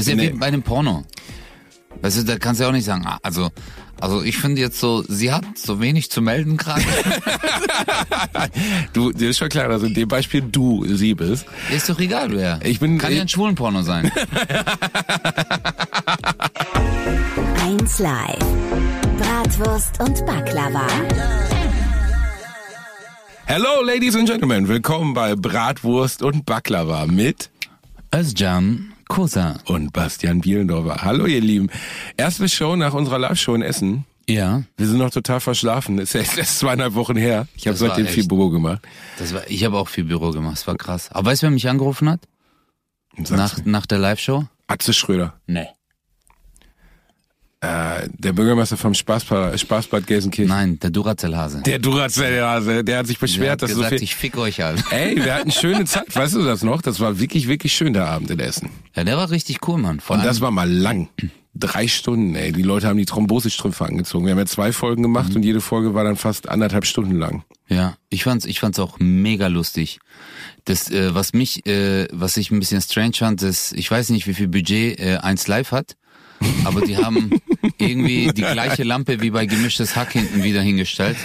Das ist ja Nee. wie bei einem Porno. Weißt du, da kannst du ja auch nicht sagen, ah, also, also ich finde jetzt so, sie hat so wenig zu melden gerade. Du, dir ist schon klar, dass in dem Beispiel du sie bist. ist doch egal, wer. Ich bin- Kann ja ein schwulen Porno sein. 1 Live. Bratwurst und Baklava. Hello, Ladies and Gentlemen. Willkommen bei Bratwurst und Baklava mit Özcan Kosa. und Bastian Bielendorfer. Hallo, ihr Lieben. Erste Show nach unserer Live-Show in Essen. Ja, Wir sind noch total verschlafen. Ist ja erst zweieinhalb Wochen her. Ich habe seitdem viel Büro gemacht. das war, ich habe auch viel Büro gemacht, das war krass. Aber weißt du, wer mich angerufen hat? Nach, nach der Live-Show? Atze Schröder. Nee. Äh, der Bürgermeister vom Spaßbad, Spaßbad Gelsenkirchen. Nein, der Duracell-Hase. Der Duracell-Hase, der hat sich Der beschwert, hat dass so gesagt, viel... ich fick euch alle. Ey, wir hatten schöne Zeit. Weißt du das noch? Das war wirklich, wirklich schön, der Abend in Essen. Ja, der war richtig cool, Mann. Vor Und das war mal lang. Drei Stunden, ey. Die Leute haben die Thrombosestrümpfe angezogen. Wir haben ja zwei Folgen gemacht und jede Folge war dann fast anderthalb Stunden lang. Ja, ich fand's, ich fand's auch mega lustig. Das, äh, was mich, äh, was ich ein bisschen strange fand, ist, ich weiß nicht, wie viel Budget äh, 1 Live hat, aber die haben irgendwie die gleiche Lampe wie bei gemischtes Hack hinten wieder hingestellt.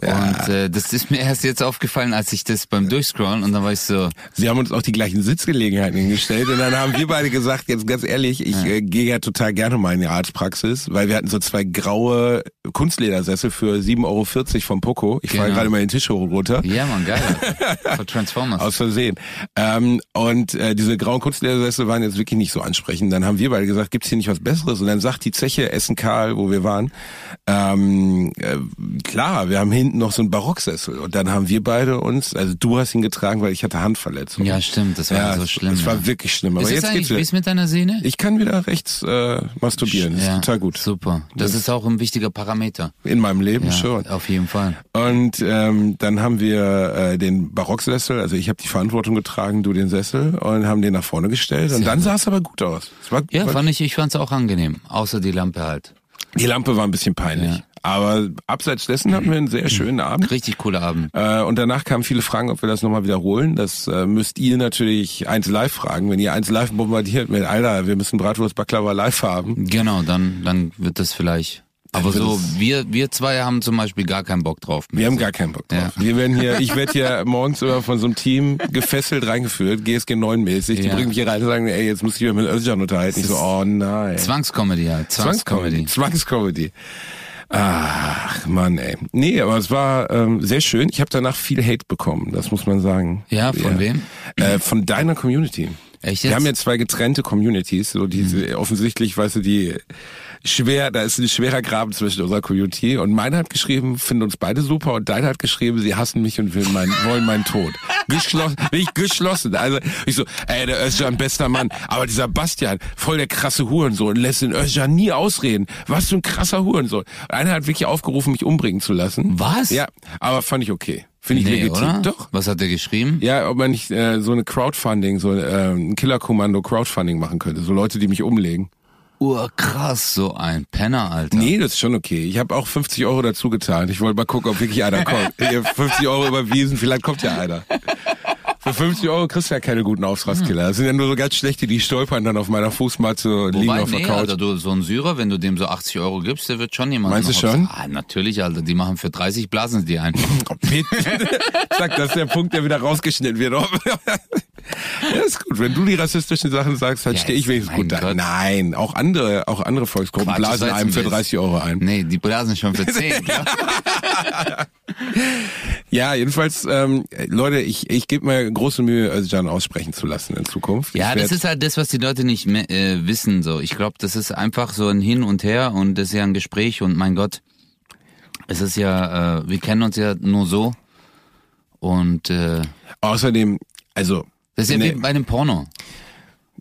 Und äh, das ist mir erst jetzt aufgefallen, als ich das beim Durchscrollen und dann war ich so, Sie haben uns auch die gleichen Sitzgelegenheiten hingestellt und dann haben wir beide gesagt, jetzt ganz ehrlich, ich äh, gehe ja total gerne mal in die Arztpraxis, weil wir hatten so zwei graue Kunstledersessel für 7,40 Euro vom Poco. Ich fahre Genau. gerade mal den Tisch hoch runter. ja man, geil. Für Transformers. Aus Versehen. Ähm, und äh, diese grauen Kunstledersessel waren jetzt wirklich nicht so ansprechend. Dann haben wir beide gesagt, gibt's hier nicht was Besseres? Und dann sagt die Zeche Essen Karl, wo wir waren, ähm, äh, klar, wir haben hinten noch so einen Barocksessel. Und dann haben wir beide uns, also du hast ihn getragen, weil ich hatte Handverletzung. ja, stimmt, das war ja, so es- schlimm. Es war ja. wirklich schlimm. Aber ist jetzt das geht's eigentlich, wie wieder. ist mit deiner Sehne? Ich kann wieder rechts äh, masturbieren. Das ist total gut. Super. Das, ist auch ein wichtiger Parameter. In meinem Leben Ja, schon. auf jeden Fall. Und ähm, dann haben wir äh, den Barocksessel, also ich habe die Verantwortung getragen, du den Sessel und haben den nach vorne gestellt. Und dann sah es aber gut aus. Es war, Ja, war, fand ich, ich fand's auch angenehm. Außer die Lampe halt. die Lampe war ein bisschen peinlich. Ja. Aber abseits dessen hatten wir einen sehr schönen Abend. Richtig cooler Abend. Äh, und danach kamen viele Fragen, ob wir das nochmal wiederholen. Das äh, müsst ihr natürlich eins live fragen. Wenn ihr eins live bombardiert mit, Alter, wir müssen Bratwurst Baklava live haben. Genau, dann, dann wird das vielleicht. Aber so, wir, wir zwei haben zum Beispiel gar keinen Bock drauf. Wir haben gar keinen Bock drauf. Wir werden hier, ich werde hier morgens immer von so einem Team gefesselt reingeführt, GSG 9 mäßig. Die Ja. bringen mich hier rein und sagen, ey, jetzt muss ich mich mit Özcan unterhalten. Ich so, oh nein. Zwangscomedy, ja. Zwangscomedy. Zwangscomedy. Zwangscomedy. Ach, Mann, ey. Nee, aber es war ähm, sehr schön. Ich habe danach viel Hate bekommen, das muss man sagen. Ja, von wem? Äh, von deiner Community. Echt Wir jetzt? haben ja zwei getrennte Communities, so diese offensichtlich, weißt du, die schwer, da ist ein schwerer Graben zwischen unserer Community und meine hat geschrieben, finden uns beide super und deine hat geschrieben, sie hassen mich und will mein, wollen meinen Tod. Geschlossen, bin ich geschlossen. Also ich so, ey, der Özcan bester Mann, aber dieser Bastian, voll der krasse Hurensohn, lässt den Özcan nie ausreden. Was für ein krasser Hurensohn. Und einer hat wirklich aufgerufen, mich umbringen zu lassen. Was? Ja, aber fand ich okay. Finde ich nee, legitim. oder? Doch. Was hat er geschrieben? Ja, ob man nicht äh, so eine Crowdfunding, so äh, ein Killerkommando Crowdfunding machen könnte. So Leute, die mich umlegen. Urkrass, so ein Penner, Alter. Nee, das ist schon okay. Ich habe auch 50 Euro dazu getan. Ich wollte mal gucken, ob wirklich einer kommt. Ich hab 50 Euro überwiesen, vielleicht kommt ja einer. Für 50 Euro kriegst du ja keine guten Auftragskiller. Das sind ja nur so ganz schlechte, die stolpern dann auf meiner Fußmatte und liegen Wobei, auf der nee, Couch. Alter, du, so ein Syrer, wenn du dem so 80 Euro gibst, der wird schon jemand. Meinst du schon? Ah, natürlich, Alter. Die machen für 30 Blasen die ein. Sag, das ist der Punkt, der wieder rausgeschnitten wird. ja, ist gut. Wenn du die rassistischen Sachen sagst, dann Ja, stehe ich wenigstens gut da. Nein, auch andere, auch andere Volksgruppen Quatsch, blasen einem ein für Witz. 30 Euro ein. Nee, die Blasen schon für 10. klar. Ja, jedenfalls, ähm, Leute, ich, ich gebe mir große Mühe, Özcan aussprechen zu lassen in Zukunft. Ja, das ist halt das, was die Leute nicht mehr, äh, wissen. So, ich glaube, das ist einfach so ein Hin und Her und das ist ja ein Gespräch und mein Gott, es ist ja, äh, wir kennen uns ja nur so und äh, Außerdem, also, das ist ja Nee. wie bei einem Porno.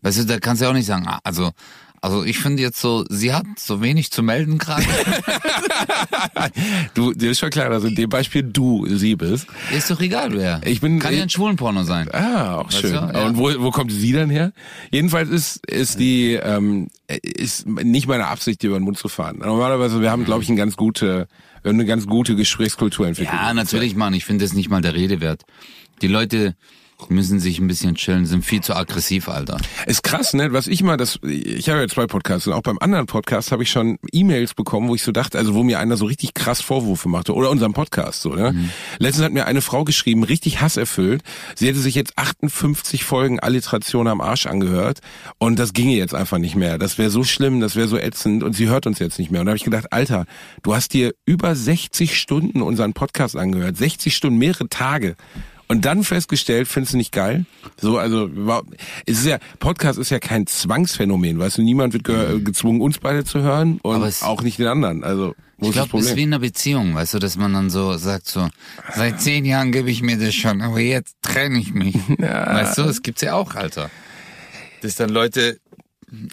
Weißt du, da kannst du ja auch nicht sagen, ah, also also ich finde jetzt so, sie hat so wenig zu melden gerade. du, dir ist schon klar, dass in dem Beispiel du sie bist. Ist doch egal, wer. Ich bin- Kann ja ein schwulen Porno sein. Ah, auch Weißt schön. ja. Und wo, wo kommt sie dann her? Jedenfalls ist, ist die, ähm, ist nicht meine Absicht, dir über den Mund zu fahren. Normalerweise, wir haben, glaube ich, eine ganz gute, eine ganz gute Gesprächskultur entwickelt. Ja, natürlich, Mann. Ich finde das nicht mal der Rede wert. Die Leute, müssen sich ein bisschen chillen, sind viel zu aggressiv, Alter. Ist krass, ne? Was ich mal, das, ich habe ja zwei Podcasts und auch beim anderen Podcast habe ich schon E-Mails bekommen, wo ich so dachte, also wo mir einer so richtig krass Vorwürfe machte oder unserem Podcast so, ne? Mhm. Letztens hat mir eine Frau geschrieben, richtig hasserfüllt. Sie hätte sich jetzt 58 Folgen Alliteration am Arsch angehört und das ginge jetzt einfach nicht mehr. Das wäre so schlimm, das wäre so ätzend und sie hört uns jetzt nicht mehr. Und da habe ich gedacht, Alter, du hast dir über 60 Stunden unseren Podcast angehört, 60 Stunden, mehrere Tage und dann festgestellt, findest du nicht geil? So, also es ist ja Podcast ist ja kein Zwangsphänomen, weißt du, niemand wird ge mhm. gezwungen, uns beide zu hören und auch nicht den anderen. Also ich glaube, es ist wie in einer Beziehung, weißt du, dass man dann so sagt so, seit zehn Jahren gebe ich mir das schon, aber jetzt trenne ich mich. Ja. Weißt du, das gibt's ja auch, Alter. Dass dann Leute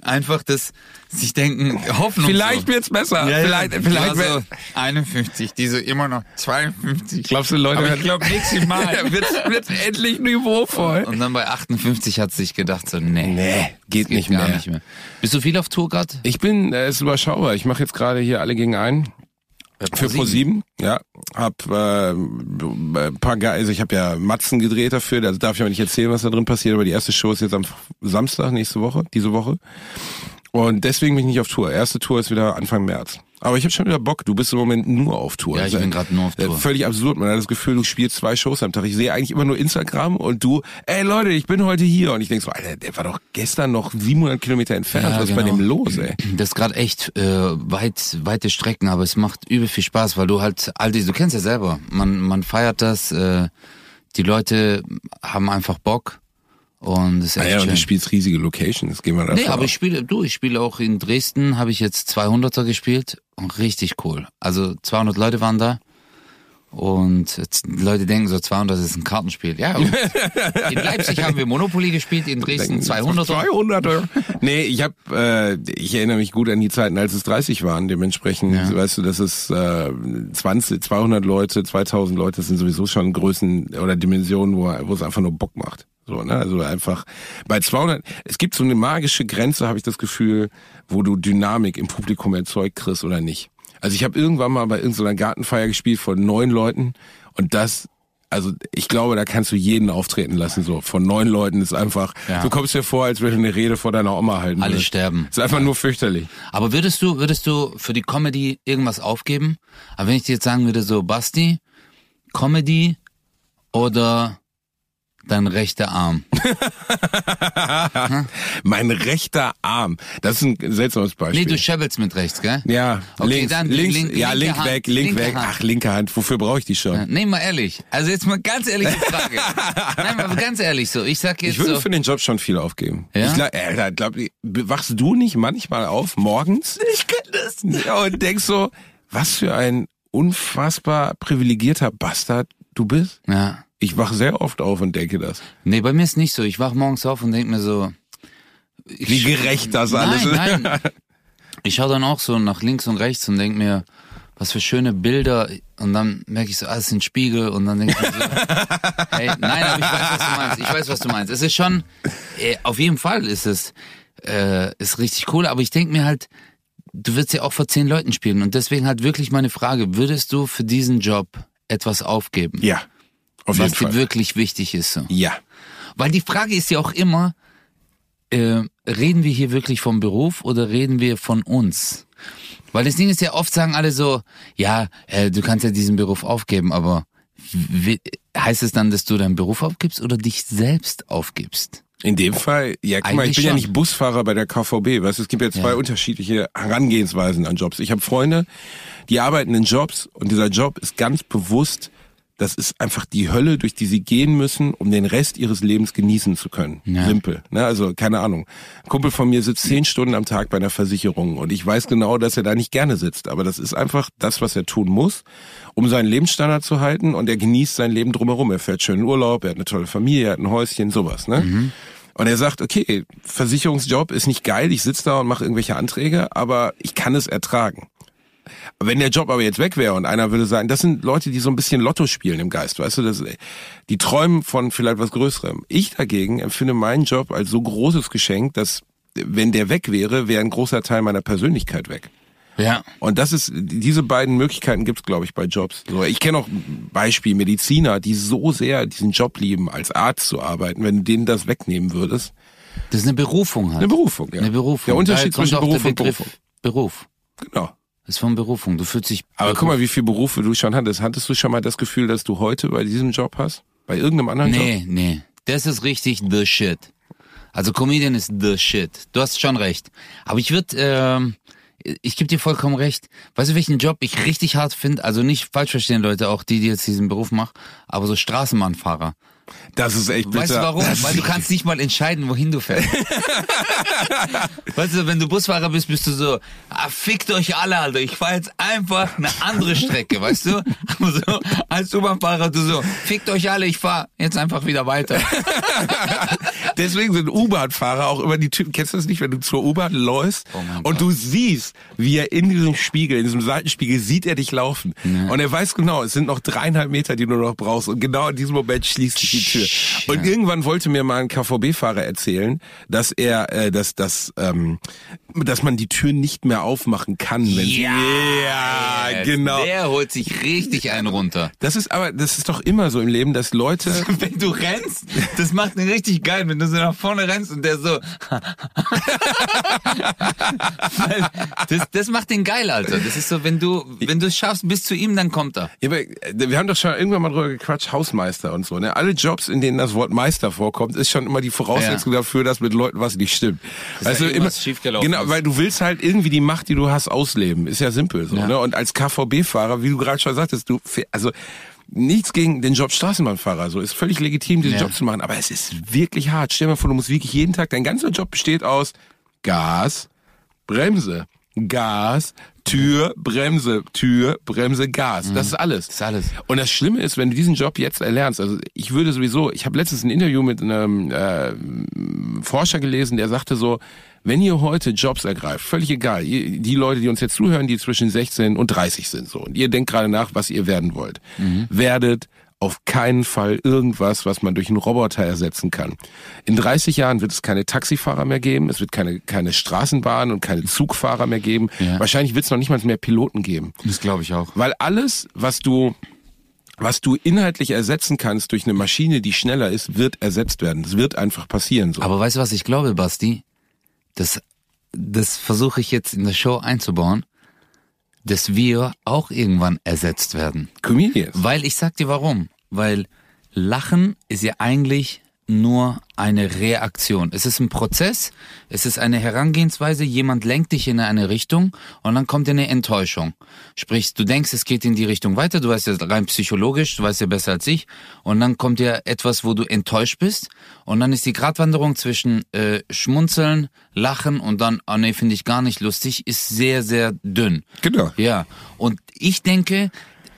einfach das sich denken, Hoffnung. Vielleicht wird's besser. Ja, vielleicht, ja. vielleicht so 51, die so immer noch 52. Glaubst du, Leute, Aber ich glaube nächstes Mal wird's, wird's endlich niveauvoll. Und dann bei 58 hat sich gedacht so, nee, nee, geht, geht nicht, mehr. nicht mehr. Bist du viel auf Tour gerade? Ich bin, äh, ist überschaubar. Ich mache jetzt gerade hier alle gegen einen. Für Pro7, ja. Hab äh, ein paar Ge also ich habe ja Matzen gedreht dafür, also darf ich aber nicht erzählen, was da drin passiert, aber die erste Show ist jetzt am Samstag nächste Woche, diese Woche. Und deswegen bin ich nicht auf Tour. Erste Tour ist wieder Anfang März. Aber ich habe schon wieder Bock. Du bist im Moment nur auf Tour. Ja, ich bin gerade nur auf Tour. Völlig absurd. Man hat das Gefühl, du spielst zwei Shows am Tag. Ich sehe eigentlich immer nur Instagram und du, ey Leute, ich bin heute hier. Und ich denk so, Alter, der war doch gestern noch 700 Kilometer entfernt. Ja, Was genau. ist bei genau. dem los, ey? Das ist gerade echt äh, weit, weite Strecken, aber es macht übel viel Spaß, weil du halt, all die, du kennst ja selber. Man, man feiert das. Äh, die Leute haben einfach Bock. Und das ist echt ah ja, schön. und du spielst riesige Locations, gehen wir da Nee, aber ich spiele, du, ich spiele auch in Dresden, habe ich jetzt 200er gespielt und richtig cool. Also 200 Leute waren da. Und Leute denken so 200 ist ein Kartenspiel. Ja, in Leipzig haben wir Monopoly gespielt, in Dresden 200. 200. nee, ich habe, äh, ich erinnere mich gut an die Zeiten, als es 30 waren. Dementsprechend, ja. weißt du, das ist äh, 20, 200 Leute, 2000 Leute, das sind sowieso schon Größen oder Dimensionen, wo, wo es einfach nur Bock macht. So, ne? Also einfach bei 200, es gibt so eine magische Grenze, habe ich das Gefühl, wo du Dynamik im Publikum erzeugt kriegst oder nicht. Also ich habe irgendwann mal bei irgendeiner Gartenfeier gespielt von neun Leuten und das also ich glaube, da kannst du jeden auftreten lassen. So von neun Leuten ist einfach. Ja. Du kommst dir vor, als würde eine Rede vor deiner Oma halten. Alle würdest. sterben. Ist einfach ja. nur fürchterlich. Aber würdest du, würdest du für die Comedy irgendwas aufgeben? Aber wenn ich dir jetzt sagen würde, so Basti, Comedy oder Dein rechter Arm. mein rechter Arm. Das ist ein seltsames Beispiel. Nee, du scheppelst mit rechts, gell? Ja, okay, links, dann links, link, ja, link Hand, weg, link weg. Hand. Ach, linke Hand. Wofür brauche ich die schon? Ja, nee, mal ehrlich. Also jetzt mal ganz ehrliche Frage. Nein, mal ganz ehrlich so. Ich sag jetzt Ich würde so, für den Job schon viel aufgeben. Ja? Ich glaub, äh, glaub, wachst du nicht manchmal auf, morgens? Ich kenn das. Ja, und denkst so, was für ein unfassbar privilegierter Bastard du bist? Ja. Ich wach sehr oft auf und denke das. Nee, bei mir ist nicht so. Ich wach morgens auf und denke mir so. Wie gerecht das alles ist. Nein. Ich schaue dann auch so nach links und rechts und denke mir, was für schöne Bilder. Und dann merke ich so, ah, es sind Spiegel. Und dann denke ich mir so, hey, nein, aber ich weiß, was du meinst. Ich weiß, was du meinst. Es ist schon, äh, auf jeden Fall ist es, äh, ist richtig cool. Aber ich denke mir halt, du wirst ja auch vor zehn Leuten spielen. Und deswegen halt wirklich meine Frage, würdest du für diesen Job etwas aufgeben? Ja. Auf was dir wirklich wichtig ist. So. Ja. Weil die Frage ist ja auch immer, äh, reden wir hier wirklich vom Beruf oder reden wir von uns? Weil das Ding ist ja oft sagen alle so, ja, äh, du kannst ja diesen Beruf aufgeben, aber heißt es dann, dass du deinen Beruf aufgibst oder dich selbst aufgibst? In dem Fall, ja, guck mal, ich bin schon. ja nicht Busfahrer bei der KVB, weißt du, es gibt ja zwei ja. unterschiedliche Herangehensweisen an Jobs. Ich habe Freunde, die arbeiten in Jobs und dieser Job ist ganz bewusst das ist einfach die Hölle, durch die sie gehen müssen, um den Rest ihres Lebens genießen zu können. Ja. Simpel. Ne? Also keine Ahnung. Ein Kumpel von mir sitzt zehn Stunden am Tag bei einer Versicherung und ich weiß genau, dass er da nicht gerne sitzt. Aber das ist einfach das, was er tun muss, um seinen Lebensstandard zu halten und er genießt sein Leben drumherum. Er fährt schön in Urlaub, er hat eine tolle Familie, er hat ein Häuschen, sowas. Ne? Mhm. Und er sagt, okay, Versicherungsjob ist nicht geil, ich sitze da und mache irgendwelche Anträge, aber ich kann es ertragen. Wenn der Job aber jetzt weg wäre und einer würde sagen, das sind Leute, die so ein bisschen Lotto spielen im Geist, weißt du, das, die träumen von vielleicht was Größerem. Ich dagegen empfinde meinen Job als so großes Geschenk, dass wenn der weg wäre, wäre ein großer Teil meiner Persönlichkeit weg. Ja. Und das ist, diese beiden Möglichkeiten gibt's, glaube ich, bei Jobs. So, ich kenne auch Beispiel Mediziner, die so sehr diesen Job lieben, als Arzt zu arbeiten, wenn du denen das wegnehmen würdest. Das ist eine Berufung halt. Eine Berufung, ja. Eine Berufung. Der Unterschied zwischen Beruf und Berufung. Beruf. Genau. Das ist von Berufung. Du fühlst dich. Aber guck mal, wie viele Berufe du schon hattest. Hattest du schon mal das Gefühl, dass du heute bei diesem Job hast? Bei irgendeinem anderen Job? Nee, nee. Das ist richtig the shit. Also Comedian ist the shit. Du hast schon recht. Aber ich würde, ähm, ich gebe dir vollkommen recht. Weißt du, welchen Job ich richtig hart finde? Also nicht falsch verstehen, Leute, auch die, die jetzt diesen Beruf machen, aber so Straßenbahnfahrer. Das ist echt bitter. Weißt du warum? Das Weil du kannst nicht mal entscheiden, wohin du fährst. weißt du, wenn du Busfahrer bist, bist du so, ah, fickt euch alle, Alter. Ich fahre jetzt einfach eine andere Strecke, weißt du? Aber so, als U-Bahn-Fahrer, du so, fickt euch alle, ich fahre jetzt einfach wieder weiter. Deswegen sind U-Bahn-Fahrer auch immer die Typen, kennst du das nicht, wenn du zur U-Bahn läufst Oh und du siehst, wie er in diesem Spiegel, in diesem Seitenspiegel, sieht er dich laufen. Und er weiß genau, es sind noch dreieinhalb Meter, die du noch brauchst. Und genau in diesem Moment schließt sich die Tür. Und irgendwann wollte mir mal ein KVB-Fahrer erzählen, dass er, äh, dass, dass, ähm, dass man die Tür nicht mehr aufmachen kann, wenn sie, ja Yes. genau. Der holt sich richtig einen runter. Das ist aber, das ist doch immer so im Leben, dass Leute, Wenn du rennst, das macht ihn richtig geil, wenn du so nach vorne rennst und der so. Das, das macht den geil, Alter. Das ist so, wenn du, wenn du es schaffst bis zu ihm, dann kommt er. Ja, aber äh, wir haben doch schon irgendwann mal drüber gequatscht, Hausmeister und so. Ne? Alle Jobs, in denen das Wort Meister vorkommt, ist schon immer die Voraussetzung Ja. dafür, dass mit Leuten was nicht stimmt. Dass da irgendwas schiefgelaufen genau, ist. weil du willst halt irgendwie die Macht, die du hast, ausleben. Ist ja simpel so. Ja. Ne? Und als KVB-Fahrer, wie du gerade schon sagtest, du, also nichts gegen den Job Straßenbahnfahrer, so ist völlig legitim, diesen Ja. Job zu machen. Aber es ist wirklich hart. Stell dir mal vor, du musst wirklich jeden Tag, dein ganzer Job besteht aus Gas, Bremse, Gas, Tür, Bremse, Tür, Bremse, Gas. Das ist alles. Das ist alles. Und das Schlimme ist, wenn du diesen Job jetzt erlernst, also ich würde sowieso, ich habe letztens ein Interview mit einem äh, Forscher gelesen, der sagte so, wenn ihr heute Jobs ergreift, völlig egal, die Leute, die uns jetzt zuhören, die zwischen 16 und 30 sind so, und ihr denkt gerade nach, was ihr werden wollt, werdet auf keinen Fall irgendwas, was man durch einen Roboter ersetzen kann. In 30 Jahren wird es keine Taxifahrer mehr geben, es wird keine, keine Straßenbahn und keine Zugfahrer mehr geben. Ja. Wahrscheinlich wird es noch nicht mal mehr Piloten geben. Das glaube ich auch. Weil alles, was du was du inhaltlich ersetzen kannst durch eine Maschine, die schneller ist, wird ersetzt werden. Das wird einfach passieren. So. Aber weißt du, was ich glaube, Basti? Das, das versuche ich jetzt in der Show einzubauen, dass wir auch irgendwann ersetzt werden. Comedians. Weil ich sag dir warum. Weil Lachen ist ja eigentlich nur eine Reaktion. Es ist ein Prozess, es ist eine Herangehensweise, jemand lenkt dich in eine Richtung und dann kommt eine Enttäuschung. Sprich, du denkst, es geht in die Richtung weiter, du weißt ja rein psychologisch, du weißt ja besser als ich, und dann kommt ja etwas, wo du enttäuscht bist und dann ist die Gratwanderung zwischen äh, Schmunzeln, Lachen und dann, oh nee, finde ich gar nicht lustig, ist sehr, sehr dünn. Genau. Ja, und ich denke,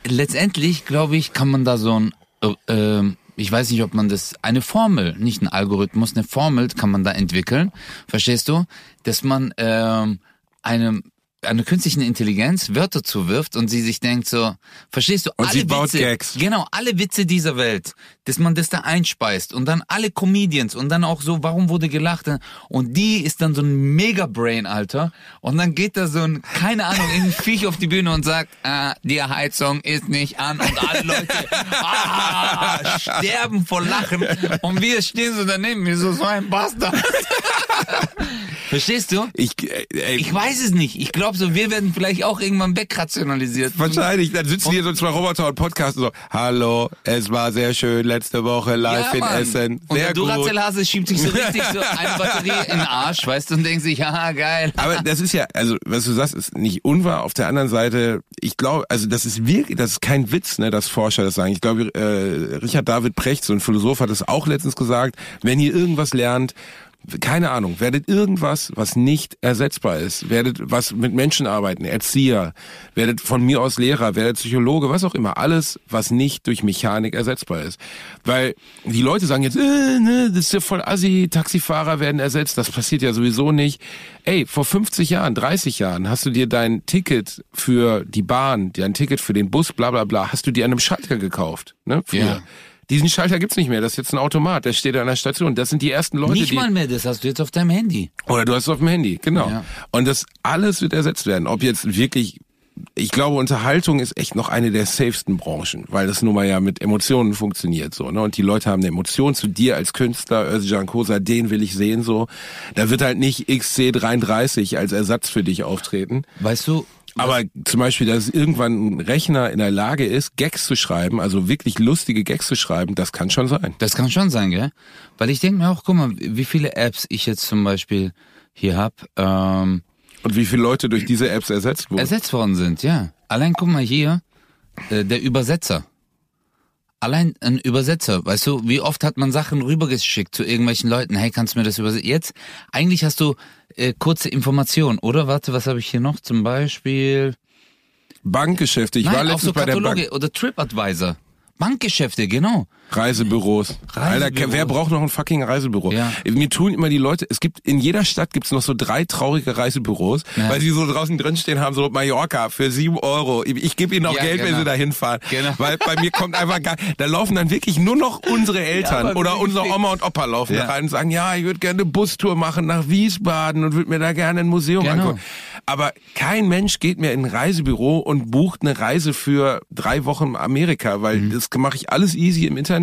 letztendlich, glaube ich, kann man da so ein, äh, ähm, ich weiß nicht, ob man das, eine Formel, nicht ein Algorithmus, eine Formel kann man da entwickeln, verstehst du? Dass man ähm, einem einer künstlichen Intelligenz Wörter zuwirft und sie sich denkt so, verstehst du, Und alle sie baut Witze, Gags. genau, alle Witze dieser Welt, dass man das da einspeist und dann alle Comedians und dann auch so, warum wurde gelacht und die ist dann so ein Mega-Brain, Alter und dann geht da so ein, keine Ahnung, irgendein Viech auf die Bühne und sagt, ah, die Heizung ist nicht an und alle Leute ah, sterben vor Lachen und wir stehen so daneben, wie so, so ein Bastard. Verstehst du? Ich, äh, ey, Ich weiß es nicht. Ich glaube so, wir werden vielleicht auch irgendwann wegrationalisiert. wahrscheinlich. Dann sitzen hier so zwei Roboter und podcasten so, hallo, es war sehr schön letzte Woche live in Mann. Essen. Und Sehr der gut. Duracell-Hase schiebt sich so richtig so eine Batterie in den Arsch, weißt du, und denkt sich, haha, geil. Aber das ist ja, also was du sagst, ist nicht unwahr. Auf der anderen Seite, ich glaube, also das ist wirklich, das ist kein Witz, ne, dass Forscher das sagen. Ich glaube, äh, Richard David Precht, so ein Philosoph, hat es auch letztens gesagt. Wenn ihr irgendwas lernt, keine Ahnung, werdet irgendwas, was nicht ersetzbar ist, werdet was mit Menschen arbeiten, Erzieher, werdet von mir aus Lehrer, werdet Psychologe, was auch immer, alles, was nicht durch Mechanik ersetzbar ist. Weil die Leute sagen jetzt, äh, ne, das ist ja voll assi, Taxifahrer werden ersetzt, das passiert ja sowieso nicht. Ey, vor 50 Jahren, 30 Jahren hast du dir dein Ticket für die Bahn, dein Ticket für den Bus, bla bla bla, hast du dir an einem Schalter gekauft, ne? Früher. Diesen Schalter gibt's nicht mehr. Das ist jetzt ein Automat. Der steht an der Station. Das sind die ersten Leute, Nicht die mal mehr, das hast du jetzt auf deinem Handy. oder du hast es auf dem Handy, genau. Ja. Und das alles wird ersetzt werden. Ob jetzt wirklich, ich glaube, Unterhaltung ist echt noch eine der safesten Branchen, weil das nun mal ja mit Emotionen funktioniert so. Ne? Und die Leute haben eine Emotion zu dir als Künstler, Özcan Kosa, den will ich sehen so. Da wird halt nicht XC33 als Ersatz für dich auftreten. Weißt du, Aber zum Beispiel, dass irgendwann ein Rechner in der Lage ist, Gags zu schreiben, also wirklich lustige Gags zu schreiben, das kann schon sein. Das kann schon sein, gell? Weil ich denke mir auch, guck mal, wie viele Apps ich jetzt zum Beispiel hier hab, ähm, Und wie viele Leute durch diese Apps ersetzt wurden. ersetzt worden sind, ja. Allein guck mal hier, äh, der Übersetzer. Allein ein Übersetzer, weißt du, wie oft hat man Sachen rübergeschickt zu irgendwelchen Leuten, hey, kannst du mir das übersetzen? Jetzt, eigentlich hast du äh, kurze Informationen, oder? Warte, was habe ich hier noch? Zum Beispiel, Bankgeschäfte. Ich war nein, auch letztens so bei der Bank. oder TripAdvisor. Bankgeschäfte, genau. Reisebüros. Reisebüros. Alter, wer braucht noch ein fucking Reisebüro? Ja. Mir tun immer die Leute, es gibt, in jeder Stadt gibt's noch so drei traurige Reisebüros, Ja. weil sie so draußen drinstehen haben, so Mallorca für sieben Euro. Ich, ich gebe ihnen auch Ja, Geld, wenn genau. sie da hinfahren. Genau. Weil bei mir kommt einfach gar, da laufen dann wirklich nur noch unsere Eltern oder unsere Oma und Opa laufen da rein und sagen, ja, ich würde gerne eine Bustour machen nach Wiesbaden und würde mir da gerne ein Museum Genau. angucken. Aber kein Mensch geht mehr in ein Reisebüro und bucht eine Reise für drei Wochen Amerika, weil Mhm. das mache ich alles easy im Internet.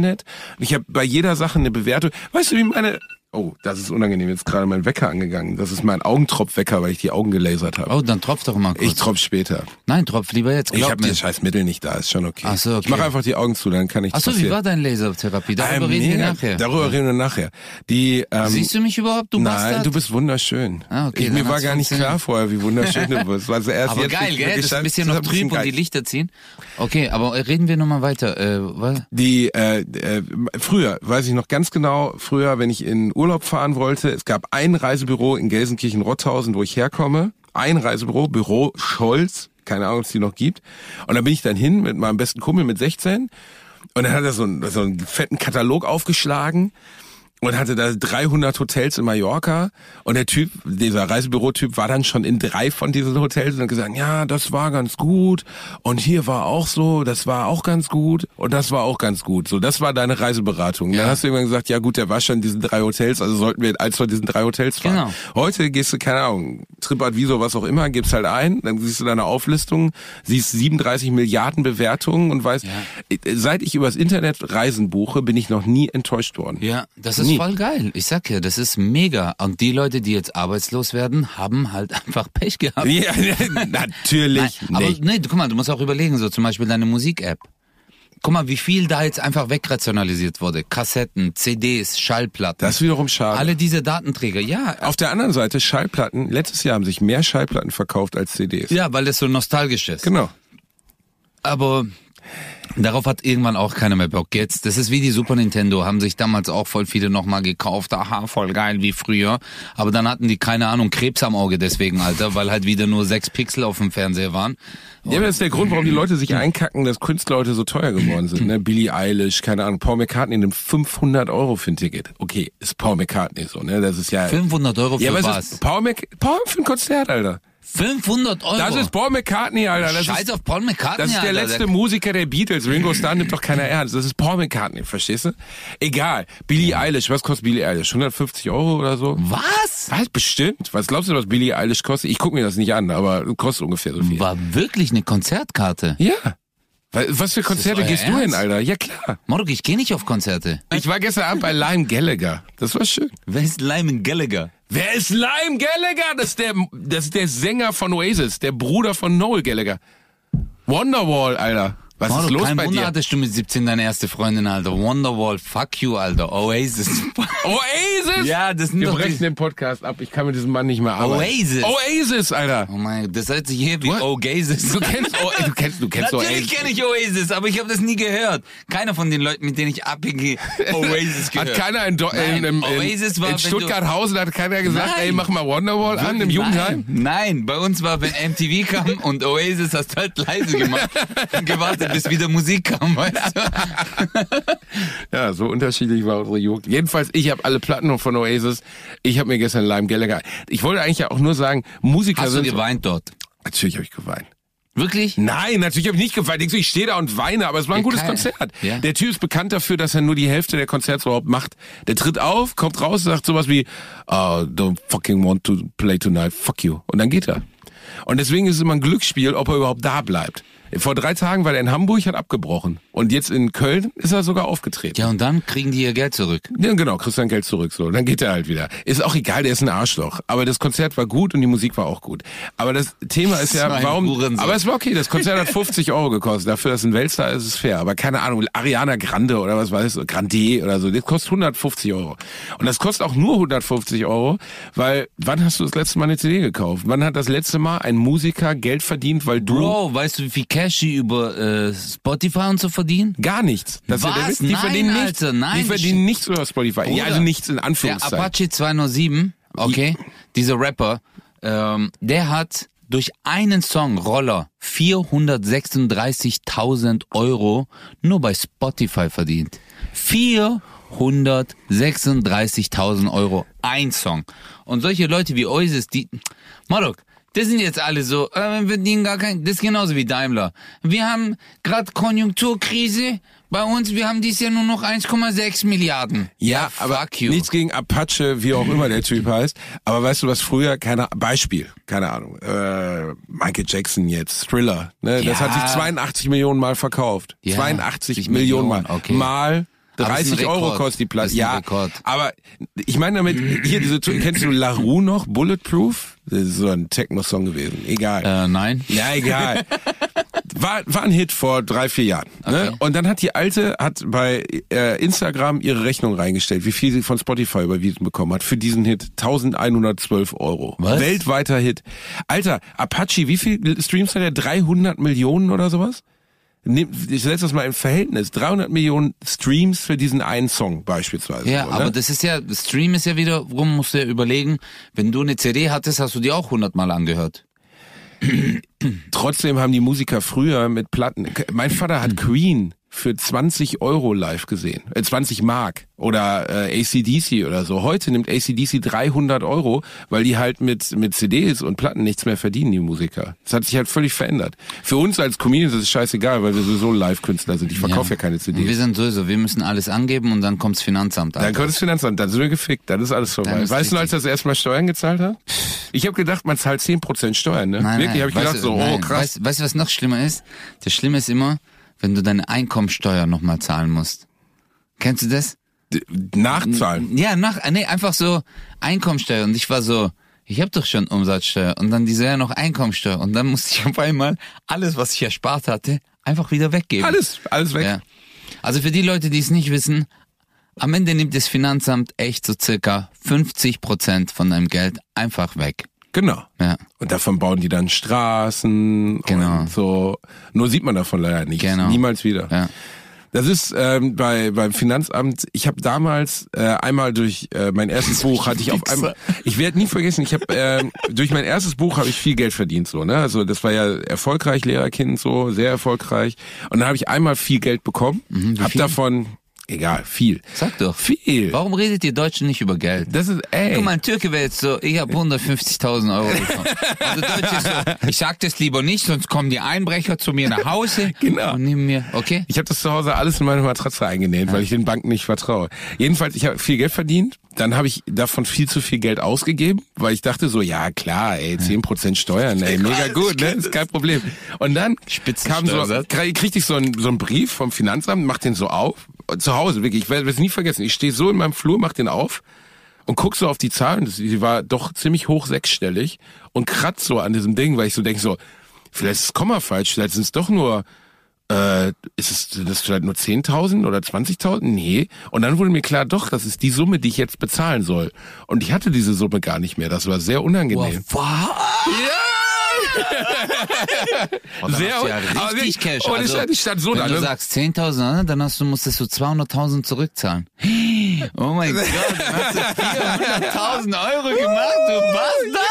Und ich habe bei jeder Sache eine Bewertung. Weißt du, wie meine... Oh, das ist unangenehm. Jetzt gerade mein Wecker angegangen. Das ist mein Augentropfwecker, weil ich die Augen gelasert habe. Oh, dann tropf doch mal kurz. ich tropf später. Nein, tropf lieber jetzt, Ich habe das scheiß Mittel nicht da, ist schon okay. Ach so, okay. Ich mache einfach die Augen zu, dann kann ich Achso, wie passieren. war deine Lasertherapie? Darüber Ah, reden wir nachher. Darüber reden wir nachher. Die, ähm, Siehst du mich überhaupt, du Nein, Bastard? du bist wunderschön. Ah, okay, ich, mir war gar nicht klar vorher, wie wunderschön du bist. Also erst aber jetzt geil, gell? Das ist ein bisschen noch trüb und die. Lichter ziehen. Okay, aber reden wir nochmal weiter. Äh, was? Die, äh, äh, früher, weiß ich noch ganz genau, früher, wenn ich in Urlaub fahren wollte, es gab ein Reisebüro in Gelsenkirchen-Rotthausen, wo ich herkomme. Ein Reisebüro, Büro Scholz, keine Ahnung, ob es die noch gibt. Und da bin ich dann hin mit meinem besten Kumpel mit 16 und dann hat er so einen, so einen fetten Katalog aufgeschlagen und hatte da 300 Hotels in Mallorca und der Typ, dieser Reisebürotyp war dann schon in drei von diesen Hotels und hat gesagt, ja, das war ganz gut und hier war auch so, das war auch ganz gut und das war auch ganz gut. So, das war deine Reiseberatung. Und Dann hast du irgendwann gesagt, ja gut, der war schon in diesen drei Hotels, also sollten wir eins von diesen drei Hotels fahren. Genau. Heute gehst du, keine Ahnung, TripAdvisor, was auch immer, gibst halt ein, dann siehst du deine Auflistung, siehst 37 Milliarden Bewertungen und weißt, seit ich übers Internet Reisen buche, bin ich noch nie enttäuscht worden. Ja, das ist Nie. Voll geil. Ich sag ja, das ist mega. Und die Leute, die jetzt arbeitslos werden, haben halt einfach Pech gehabt. Ja, natürlich Nein, aber nee, guck mal, du musst auch überlegen, so zum Beispiel deine Musik-App. Guck mal, wie viel da jetzt einfach wegrationalisiert wurde. Kassetten, CDs, Schallplatten. Das ist wiederum schade. alle diese Datenträger. Ja, Auf der anderen Seite, Schallplatten, letztes Jahr haben sich mehr Schallplatten verkauft als CDs. ja, weil das so nostalgisch ist. Genau. Aber darauf hat irgendwann auch keiner mehr Bock. Jetzt, das ist wie die Super Nintendo, haben sich damals auch voll viele nochmal gekauft. Aha, voll geil, wie früher. Aber dann hatten die, keine Ahnung, Krebs am Auge deswegen, Alter, weil halt wieder nur sechs Pixel auf dem Fernseher waren. Ja, aber das ist der Grund, warum die Leute sich einkacken, dass Künstlerleute so teuer geworden sind. Ne? Billie Eilish, keine Ahnung, Paul McCartney nimmt 500 Euro für ein Ticket. Okay, ist Paul McCartney so, ne? Das ist ja... 500 Euro für ja, was? ist Paul, Mc, Paul für ein Konzert, Alter. 500 Euro? Das ist Paul McCartney, Alter. Das Scheiß ist, auf Paul McCartney, Das ist der Alter. letzte Musiker der Beatles. Ringo Starr nimmt doch keiner ernst. Das ist Paul McCartney, verstehst du? Egal. Billie Eilish, was kostet Billie Eilish? 150 Euro oder so? Was? Was? Bestimmt. Was glaubst du, was Billie Eilish kostet? Ich gucke mir das nicht an, aber kostet ungefähr so viel. War wirklich eine Konzertkarte. Ja. Wa- Was für Konzerte gehst du hin, Ernst? Alter? Ja, klar. Morgen, ich gehe nicht auf Konzerte. Ich war gestern Abend bei Lime Gallagher. Das war schön. Wer ist Lyman Gallagher? Wer ist Lime Gallagher? Das ist der, das ist der Sänger von Oasis, der Bruder von Noel Gallagher. Wonderwall, Alter. Was Moro, ist los kein bei Wunder dir? hattest du mit 17 deine erste Freundin, Alter. Wonderwall, fuck you, Alter. Oasis. Oasis? Ja, das sind Wir doch brechen die- den Podcast ab. Ich kann mit diesem Mann nicht mehr arbeiten. Oasis. Oasis, Alter. Oh mein Gott, das hört sich hier wie? Oasis. Du kennst, o du kennst, du kennst Natürlich Oasis. kenne ich Oasis, aber ich habe das nie gehört. Keiner von den Leuten, mit denen ich abhänge, Oasis gehört. Hat keiner in, Do Nein, in, in, Oasis war, in Stuttgart-Hausen hat keiner gesagt, Nein. ey, mach mal Wonderwall an im Jugendheim? Nein, nein, bei uns war, wenn MTV kam und Oasis hast du halt leise gemacht und gewartet, bis wieder Musik kam, weißt du? Ja, so unterschiedlich war unsere Jugend. Jedenfalls, ich habe alle Platten von Oasis. Ich habe mir gestern Lime Gallagher. Ich wollte eigentlich ja auch nur sagen, Musiker Hast du sind. geweint dort? Natürlich habe ich geweint. Wirklich? Nein, natürlich habe ich nicht geweint. Ich so, Ich stehe da und weine, aber es war ein Ja, gutes geil. Konzert. Ja. Der Typ ist bekannt dafür, dass er nur die Hälfte der Konzerte überhaupt macht. Der tritt auf, kommt raus, sagt sowas wie, oh, don't fucking want to play tonight, fuck you. Und dann geht er. Und deswegen ist es immer ein Glücksspiel, ob er überhaupt da bleibt. Vor drei Tagen war er in Hamburg, hat abgebrochen. Und jetzt in Köln ist er sogar aufgetreten. Ja, und dann kriegen die ihr Geld zurück. Ja, genau, kriegst dein Geld zurück, so. Dann geht er halt wieder. Ist auch egal, der ist ein Arschloch. Aber das Konzert war gut und die Musik war auch gut. Aber das Thema ist ja, warum, Hurensohn. aber es war okay, das Konzert hat 50 Euro gekostet. Dafür, dass ein Weltstar ist, ist es fair. Aber keine Ahnung, Ariana Grande oder was weiß ich, Grande oder so, das kostet 150 Euro. Und das kostet auch nur 150 Euro, weil, wann hast du das letzte Mal eine CD gekauft? Wann hat das letzte Mal ein Musiker Geld verdient, weil du Bro, weißt du, wie viel Cash die über äh, Spotify und so verdienen? gar nichts. Das ist ja der Was? Witz. Die Nein, verdienen nichts. Alter, nein. Die verdienen nichts über Spotify. ja, Bruder. also nichts in Der Anführungszeichen. Apache 207, okay, dieser Rapper, ähm, der hat durch einen Song, Roller, 436.000 Euro nur bei Spotify verdient. 436.000 Euro, ein Song. Und solche Leute wie Oasis, die, Marok, das sind jetzt alle so, äh, wir verdienen gar kein, das ist genauso wie Daimler. Wir haben gerade Konjunkturkrise, bei uns, wir haben dieses Jahr nur noch 1,6 Milliarden. Ja, aber fuck you. nichts gegen Apache, wie auch immer der Typ heißt. Aber weißt du, was früher, keine Beispiel, keine Ahnung, äh, Michael Jackson jetzt, Thriller, ne? Das Ja. hat sich 82 Millionen Mal verkauft. Ja, 82 sich Millionen Mal. Millionen, okay. Mal Aber es ist ein 30 Euro kostet die Platte. Ja, Rekord. aber ich meine damit, hier diese, kennst du LaRue noch? Bulletproof? Das ist so ein Techno-Song gewesen. Egal. Äh, nein. Ja, egal. War, war ein Hit vor drei, vier Jahren. Ne? Okay. Und dann hat die Alte hat bei äh, Instagram ihre Rechnung reingestellt, wie viel sie von Spotify überwiesen bekommen hat für diesen Hit. 1112 Euro. Was? Weltweiter Hit. Alter, Apache, wie viel Streams hat er? 300 Millionen oder sowas? Nimm- Ich setze das mal im Verhältnis. 300 Millionen Streams für diesen einen Song beispielsweise. Ja, ne? aber das ist ja, Stream ist ja wiederum, musst du ja überlegen, wenn du eine CD hattest, hast du die auch hundertmal angehört. Trotzdem haben die Musiker früher mit Platten. Mein Vater hat Queen für 20 Euro live gesehen, äh, 20 Mark oder äh, ACDC oder so. Heute nimmt ACDC 300 Euro, weil die halt mit mit CDs und Platten nichts mehr verdienen, die Musiker. Das hat sich halt völlig verändert. Für uns als Comedians ist es scheißegal, weil wir sowieso Live-Künstler sind. Ich verkaufe ja, keine Und wir CDs. sind sowieso, wir müssen alles angeben und dann kommt's Finanzamt an. Dann kommt das Finanzamt, dann sind wir gefickt, dann ist alles vorbei. Ist weißt du, als richtig. das erstmal Steuern gezahlt hat? Ich habe gedacht, man zahlt 10% Steuern, ne? Nein, Wirklich, habe ich weißt gedacht, so, oh krass. Weißt du, was noch schlimmer ist? Das Schlimme ist immer, wenn du deine Einkommensteuer nochmal zahlen musst. Kennst du das? Nachzahlen. Ja, nach, nee, einfach so Einkommensteuer. Und ich war so, ich habe doch schon Umsatzsteuer. Und dann diese ja noch Einkommensteuer. Und dann musste ich auf einmal alles, was ich erspart hatte, einfach wieder weggeben. Alles, alles weg. Ja. Also für die Leute, die es nicht wissen, am Ende nimmt das Finanzamt echt so circa 50 Prozent von deinem Geld einfach weg. Genau. Ja. Und davon bauen die dann Straßen Genau. und so. Nur sieht man davon leider nichts. Genau. Niemals wieder. Ja. Das ist ähm, bei beim Finanzamt. Ich habe damals äh, einmal durch äh, mein erstes Buch hatte ich auf einmal. Ich werde nie vergessen. Ich habe ähm, durch mein erstes Buch habe ich viel Geld verdient so. Ne, also das war ja erfolgreich Lehrerkind so sehr erfolgreich. Und dann habe ich einmal viel Geld bekommen. Mhm, hab davon egal viel. Sag doch. Viel. Warum redet ihr Deutschen nicht über Geld? Das ist ey. Guck mal, ein Türke wäre jetzt so, ich habe 150.000 Euro bekommen. Also Deutsche ist so, ich sag das lieber nicht, sonst kommen die Einbrecher zu mir nach Hause Genau. und nehmen mir, okay? Ich habe das zu Hause alles in meine Matratze eingenäht, weil ich den Banken nicht vertraue. Jedenfalls, ich habe viel Geld verdient, dann habe ich davon viel zu viel Geld ausgegeben, weil ich dachte so, ja klar, ey, 10% Steuern, ey, mega gut, ne? Ist kein Problem. Und dann kam so, krieg kriegte ich so einen, so einen Brief vom Finanzamt, mach den so auf, zu Hause, wirklich, ich werde es nie vergessen. Ich stehe so in meinem Flur, mach den auf und guck so auf die Zahlen, die war doch ziemlich hoch sechsstellig und kratz so an diesem Ding, weil ich so denk so, vielleicht ist das Komma falsch, vielleicht sind es doch nur äh, ist es das vielleicht nur 10.000 oder 20.000? Nee. Und dann wurde mir klar, doch, das ist die Summe, die ich jetzt bezahlen soll. Und ich hatte diese Summe gar nicht mehr. Das war sehr unangenehm. Oh, Sehr du ja richtig Cash. das Also, ich stand so wenn da, du ne? sagst 10.000, ne, dann hast du, musstest du 200.000 zurückzahlen. Oh mein Gott, dann hast du 400.000 Euro gemacht, du Bastard!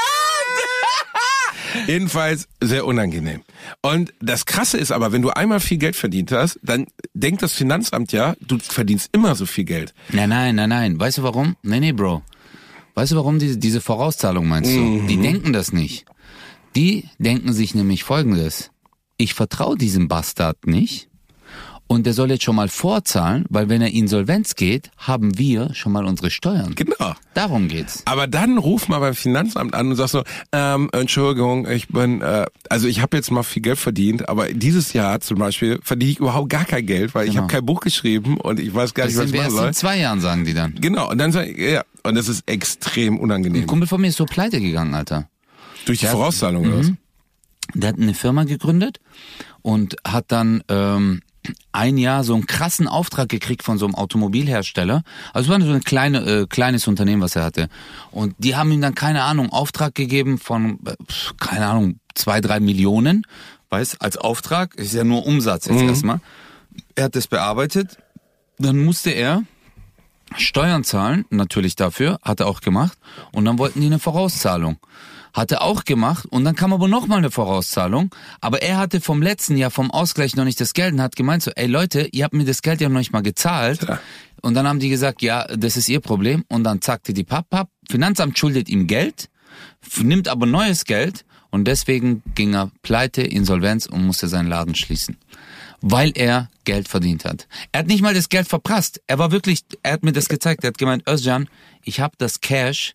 Jedenfalls sehr unangenehm. Und das Krasse ist aber, wenn du einmal viel Geld verdient hast, dann denkt das Finanzamt ja, du verdienst immer so viel Geld. Nein, nein, nein, nein. Weißt du warum? Nee, nee, Bro. Weißt du warum diese, diese Vorauszahlung meinst du? Die denken das nicht. Die denken sich nämlich folgendes. ich vertraue diesem Bastard nicht. Und der soll jetzt schon mal vorzahlen, weil wenn er Insolvenz geht, haben wir schon mal unsere Steuern. Genau. Darum geht's. Aber dann ruf mal beim Finanzamt an und sag so, ähm, Entschuldigung, ich bin, äh, also ich habe jetzt mal viel Geld verdient, aber dieses Jahr zum Beispiel verdiene ich überhaupt gar kein Geld, weil ich Genau. habe kein Buch geschrieben und ich weiß gar Das nicht, was ich machen soll. in zwei Jahren, sagen die dann. Genau, und dann sag ich, ja, und das ist extrem Ein unangenehm. Kumpel von mir ist so pleite gegangen, Alter. Durch die Vorauszahlung oder was? Mhm. Der hat eine Firma gegründet und hat dann ähm, ein Jahr so einen krassen Auftrag gekriegt von so einem Automobilhersteller. Also es war so ein kleine, äh, kleines Unternehmen, was er hatte. Und die haben ihm dann, keine Ahnung, Auftrag gegeben von, äh, keine Ahnung, zwei, drei Millionen. Weiß, als Auftrag, ist ja nur Umsatz jetzt erstmal. Er hat das bearbeitet. Dann musste er Steuern zahlen, natürlich dafür, hat er auch gemacht. Und dann wollten die eine Vorauszahlung. Hat er auch gemacht und dann kam aber nochmal eine Vorauszahlung. Aber er hatte vom letzten Jahr vom Ausgleich noch nicht das Geld und hat gemeint so, ey Leute, ihr habt mir das Geld ja noch nicht mal gezahlt. Tja. Und dann haben die gesagt, ja, das ist ihr Problem. Und dann zackte die Papp, Papp. Finanzamt schuldet ihm Geld, nimmt aber neues Geld und deswegen ging er pleite, Insolvenz und musste seinen Laden schließen. Weil er Geld verdient hat. Er hat nicht mal das Geld verprasst. Er war wirklich, er hat mir das gezeigt. Er hat gemeint, Özcan, ich habe das Cash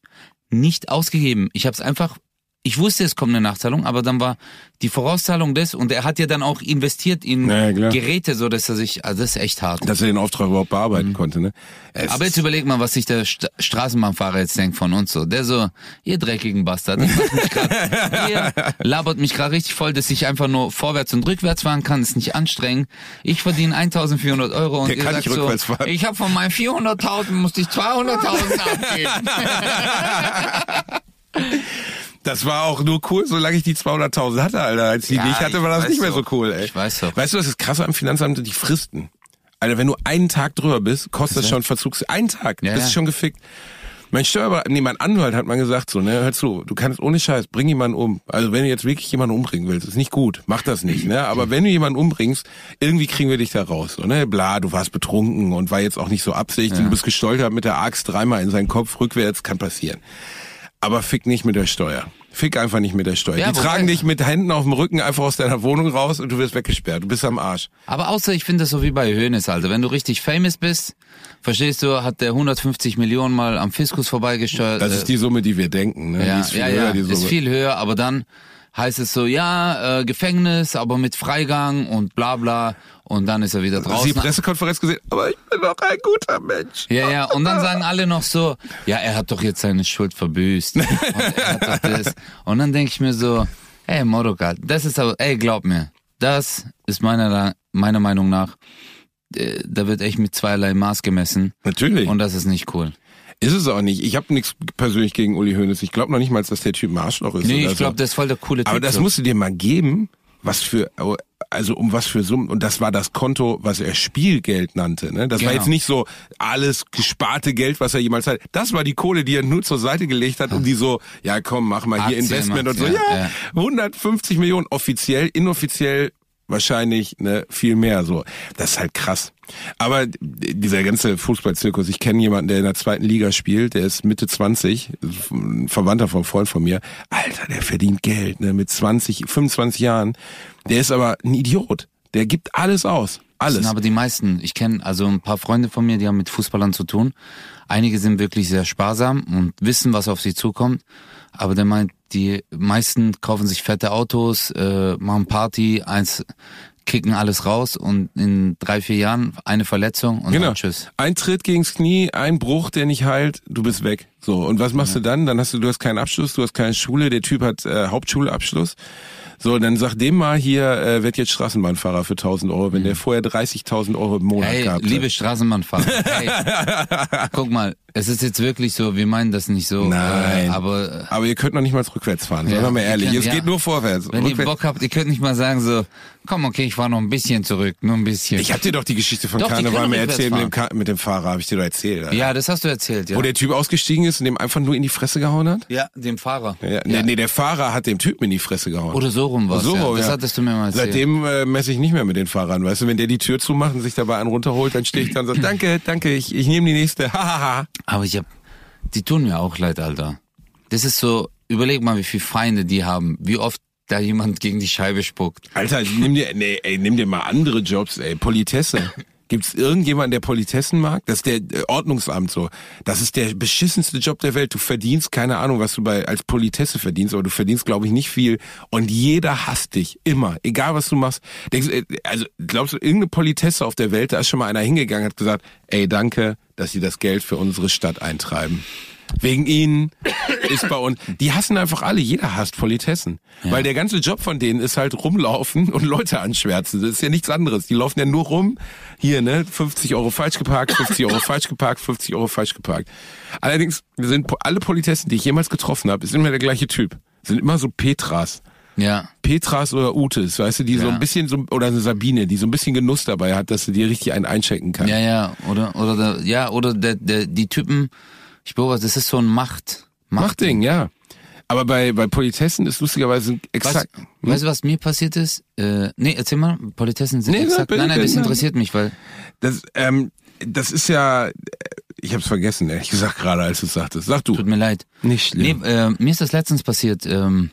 nicht ausgegeben. Ich habe es einfach, ich wusste, es kommt eine Nachzahlung, aber dann war die Vorauszahlung des und er hat ja dann auch investiert in Ja, ja. Geräte, so dass er sich, also das ist echt hart. Dass er den Auftrag überhaupt bearbeiten konnte, ne? Es Mhm. Aber jetzt überleg mal, was sich der St Straßenbahnfahrer jetzt denkt von uns so. Der so, ihr dreckigen Bastard, mich grad, ihr labert mich gerade richtig voll, dass ich einfach nur vorwärts und rückwärts fahren kann, ist nicht anstrengend. Ich verdiene 1400 Euro und Der ihr kann sagt nicht so, fahren. ich habe von meinen 400.000 musste ich 200.000 abgeben. Das war auch nur cool, solange ich die 200.000 hatte, Alter. Als ich die Ja, nicht hatte, war das nicht mehr so doch. cool, ey. Ich weiß doch. Weißt du, was ist krass am Finanzamt? Die Fristen. Alter, wenn du einen Tag drüber bist, kostet das schon Verzugs... Einen Tag, Ja, bist ja. schon gefickt. Mein Steuerberater, nee, mein Anwalt hat mal gesagt so, ne, hör zu, du kannst ohne Scheiß, bring jemanden um. Also wenn du jetzt wirklich jemanden umbringen willst, ist nicht gut, mach das nicht, ne, aber wenn du jemanden umbringst, irgendwie kriegen wir dich da raus, so, ne, bla, du warst betrunken und war jetzt auch nicht so absichtlich, du bist gestoltert mit der Axt dreimal in seinen Kopf rückwärts, kann passieren. Aber fick nicht mit der Steuer. Fick einfach nicht mit der Steuer. Ja, Die tragen dich mit Händen auf dem Rücken einfach aus deiner Wohnung raus und du wirst weggesperrt. Du bist am Arsch. Aber außer ich finde das so wie bei Hönes, Alter. Wenn du richtig famous bist, verstehst du, hat der 150 Millionen mal am Fiskus vorbeigesteuert. Das äh, ist die Summe, die wir denken. Ne? die Ja, ist viel ja, höher, ja, die Summe. ist viel höher, aber dann heißt es so, ja, äh, Gefängnis, aber mit Freigang und bla bla und dann ist er wieder draußen. die Pressekonferenz gesehen? Aber ich bin doch ein guter Mensch. Ja, ja, und dann sagen alle noch so, ja, er hat doch jetzt seine Schuld verbüßt. Und er hat doch das. Und dann denke ich mir so, ey, Morokat, das ist aber, ey, glaub mir, das ist meiner, meiner Meinung nach, äh, da wird echt mit zweierlei Maß gemessen. Natürlich. Und das ist nicht cool. Ist es auch nicht. Ich habe nichts persönlich gegen Uli Hoeneß. Ich glaube noch nicht mal, dass der Typ ein Arschloch ist. Nee, ich glaube, so. das ist voll der coole Typ. Aber das so. musst du dir mal geben, was für, also um was für Summen. Und das war das Konto, was er Spielgeld nannte. Ne? Das war Genau. jetzt nicht so alles gesparte Geld, was er jemals hat. Das war die Kohle, die er nur zur Seite gelegt hat, um die so, ja komm, mach mal hier Aktien Investment und so. ja, ja. 150 Millionen offiziell, inoffiziell wahrscheinlich ne, viel mehr so. Das ist halt krass. Aber dieser ganze Fußballzirkus, ich kenne jemanden, der in der zweiten Liga spielt, der ist Mitte 20, ein Verwandter vom Freund von mir. Alter, der verdient Geld, ne, mit 20, 25 Jahren. Der ist aber ein Idiot. Der gibt alles aus. Das sind Alles. aber die meisten. Ich kenne also ein paar Freunde von mir, die haben mit Fußballern zu tun. Einige sind wirklich sehr sparsam und wissen, was auf sie zukommt. Aber der meint, die meisten kaufen sich fette Autos, äh, machen Party, eins kicken alles raus und in drei, vier Jahren eine Verletzung und Genau. dann tschüss. Ein Tritt gegens Knie, ein Bruch, der nicht heilt, du bist weg. So, und was machst du dann? Dann hast du, du hast keinen Abschluss, du hast keine Schule, der Typ hat äh, Hauptschulabschluss. So, dann sag dem mal hier, äh, wird jetzt Straßenbahnfahrer für 1000 Euro, wenn der vorher 30.000 Euro im Monat Mhm. Hey, gehabt liebe. Straßenbahnfahrer, hey, guck mal, es ist jetzt wirklich so, wir meinen das nicht so, Nein. Äh, aber Aber ihr könnt noch nicht mal rückwärts fahren, Ja, sagen wir mal ihr ehrlich. könnt- es ja. geht nur vorwärts. wenn ihr Rückwärts- Bock habt, ihr könnt nicht mal sagen so, komm, okay, ich fahr noch ein bisschen zurück, nur ein bisschen. ich hab dir doch die Geschichte von Doch, Karneval können mir erzählt mit dem. Ka mit dem Fahrer, habe ich dir doch erzählt. Alter. ja, das hast du erzählt, ja. Wo der Typ ausgestiegen ist und dem einfach nur in die Fresse gehauen hat? Ja, dem Fahrer. Ja, Nee, nee, der Fahrer hat dem Typen in die Fresse gehauen. Oder so rum war's, so ja. Das ja. hattest du mir mal erzählt. Seitdem äh, messe ich nicht mehr mit den Fahrern, weißt du, wenn der die Tür zumacht und sich dabei einen runterholt, dann stehe ich dann so, danke, danke, ich, ich nehme die nächste, hahaha. Aber ich hab, die tun mir auch leid, Alter. Das ist so, überleg mal, wie viele Feinde die haben, wie oft da jemand gegen die Scheibe spuckt. Alter, nimm dir, nee, ey, nimm dir mal andere Jobs, ey. Politesse. Gibt's irgendjemanden, der Politessen mag? Das ist der äh, Ordnungsamt so. Das ist der beschissenste Job der Welt. Du verdienst keine Ahnung, was du bei als Politesse verdienst, aber du verdienst, glaube ich, nicht viel. Und jeder hasst dich immer, egal was du machst. Denkst, äh, also glaubst du, irgendeine Politesse auf der Welt, da ist schon mal einer hingegangen, hat gesagt, ey, danke, dass sie das Geld für unsere Stadt eintreiben. Wegen ihnen ist bei uns. Die hassen einfach alle. Jeder hasst Politessen. Weil der ganze Job von denen ist halt rumlaufen und Leute anschwärzen. Das ist ja nichts anderes. Die laufen ja nur rum. Hier, ne? 50 Euro falsch geparkt, 50 Euro falsch geparkt, 50 Euro falsch geparkt. Allerdings sind alle Politessen, die ich jemals getroffen habe, ist immer der gleiche Typ. Sind immer so Petras. Ja. Petras oder Utes, weißt du, die so Ja. ein bisschen so, oder eine Sabine, die so ein bisschen Genuss dabei hat, dass sie dir richtig einen einchecken kann. Ja, ja, oder, oder, der, ja, oder der, der, die Typen, ich beobachte, das ist so ein Macht, Machtding, ja. Aber bei, bei Politessen ist lustigerweise Weißt, exakt. weißt du, was mir passiert ist? Äh, nee, erzähl mal, Politessen sind Nee, exakt. bitte, Nein, nein, das interessiert mich, weil Das, ähm, das ist ja, ich hab's vergessen, ehrlich gesagt, gerade als du es sagtest. Sag du. tut mir leid. Nicht Nee, schlimm. äh, mir ist das letztens passiert. Ähm,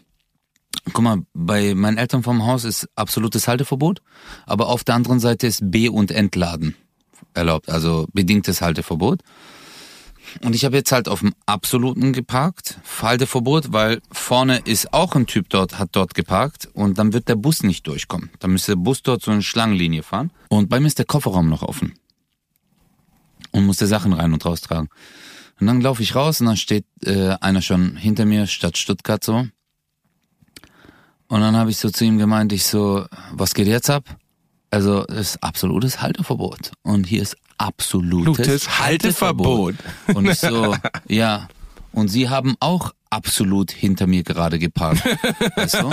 guck mal, bei meinen Eltern vom Haus ist absolutes Halteverbot, aber auf der anderen Seite ist B- und Entladen erlaubt, also bedingtes Halteverbot. Und ich habe jetzt halt auf dem absoluten geparkt, Halteverbot, weil vorne ist auch ein Typ dort, hat dort geparkt und dann wird der Bus nicht durchkommen. Dann müsste der Bus dort so eine Schlangenlinie fahren. Und bei mir ist der Kofferraum noch offen. Und musste Sachen rein und raus tragen. Und dann laufe ich raus und dann steht äh, einer schon hinter mir, Stadt Stuttgart so. Und dann habe ich so zu ihm gemeint, ich so, was geht jetzt ab? Also es ist absolutes Halteverbot. Und hier ist absolutes Absolutes Halteverbot. Und ich so, ja. Und sie haben auch absolut hinter mir gerade geparkt. Weißt du?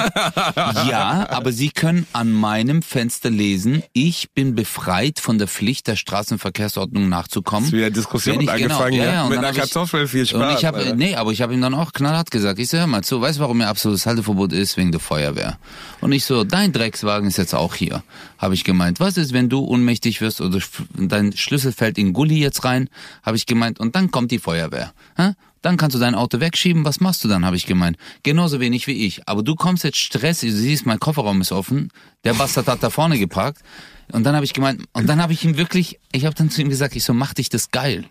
Ja, aber sie können an meinem Fenster lesen, ich bin befreit von der Pflicht der Straßenverkehrsordnung nachzukommen. Ist wieder Diskussion ich- angefangen, ja. und Mit einer hab ich- Kartoffel viel Spaß. Und ich Alter. nee, aber ich habe ihm dann auch knallhart gesagt, ich so, hör mal zu, weißt du, warum mir absolutes Halteverbot ist? Wegen der Feuerwehr. Und ich so, dein Dreckswagen ist jetzt auch hier. Habe ich gemeint, was ist, wenn du ohnmächtig wirst oder dein Schlüssel fällt in Gully jetzt rein? Habe ich gemeint, und dann kommt die Feuerwehr. Hä? Dann kannst du dein Auto wegschieben, was machst du dann, habe ich gemeint. Genauso wenig wie ich. Aber du kommst jetzt stressig, du siehst, mein Kofferraum ist offen, der Bastard hat da vorne geparkt. Und dann habe ich gemeint, und dann habe ich ihm wirklich, ich habe dann zu ihm gesagt, ich so, mach dich das geil.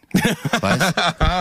Weißt?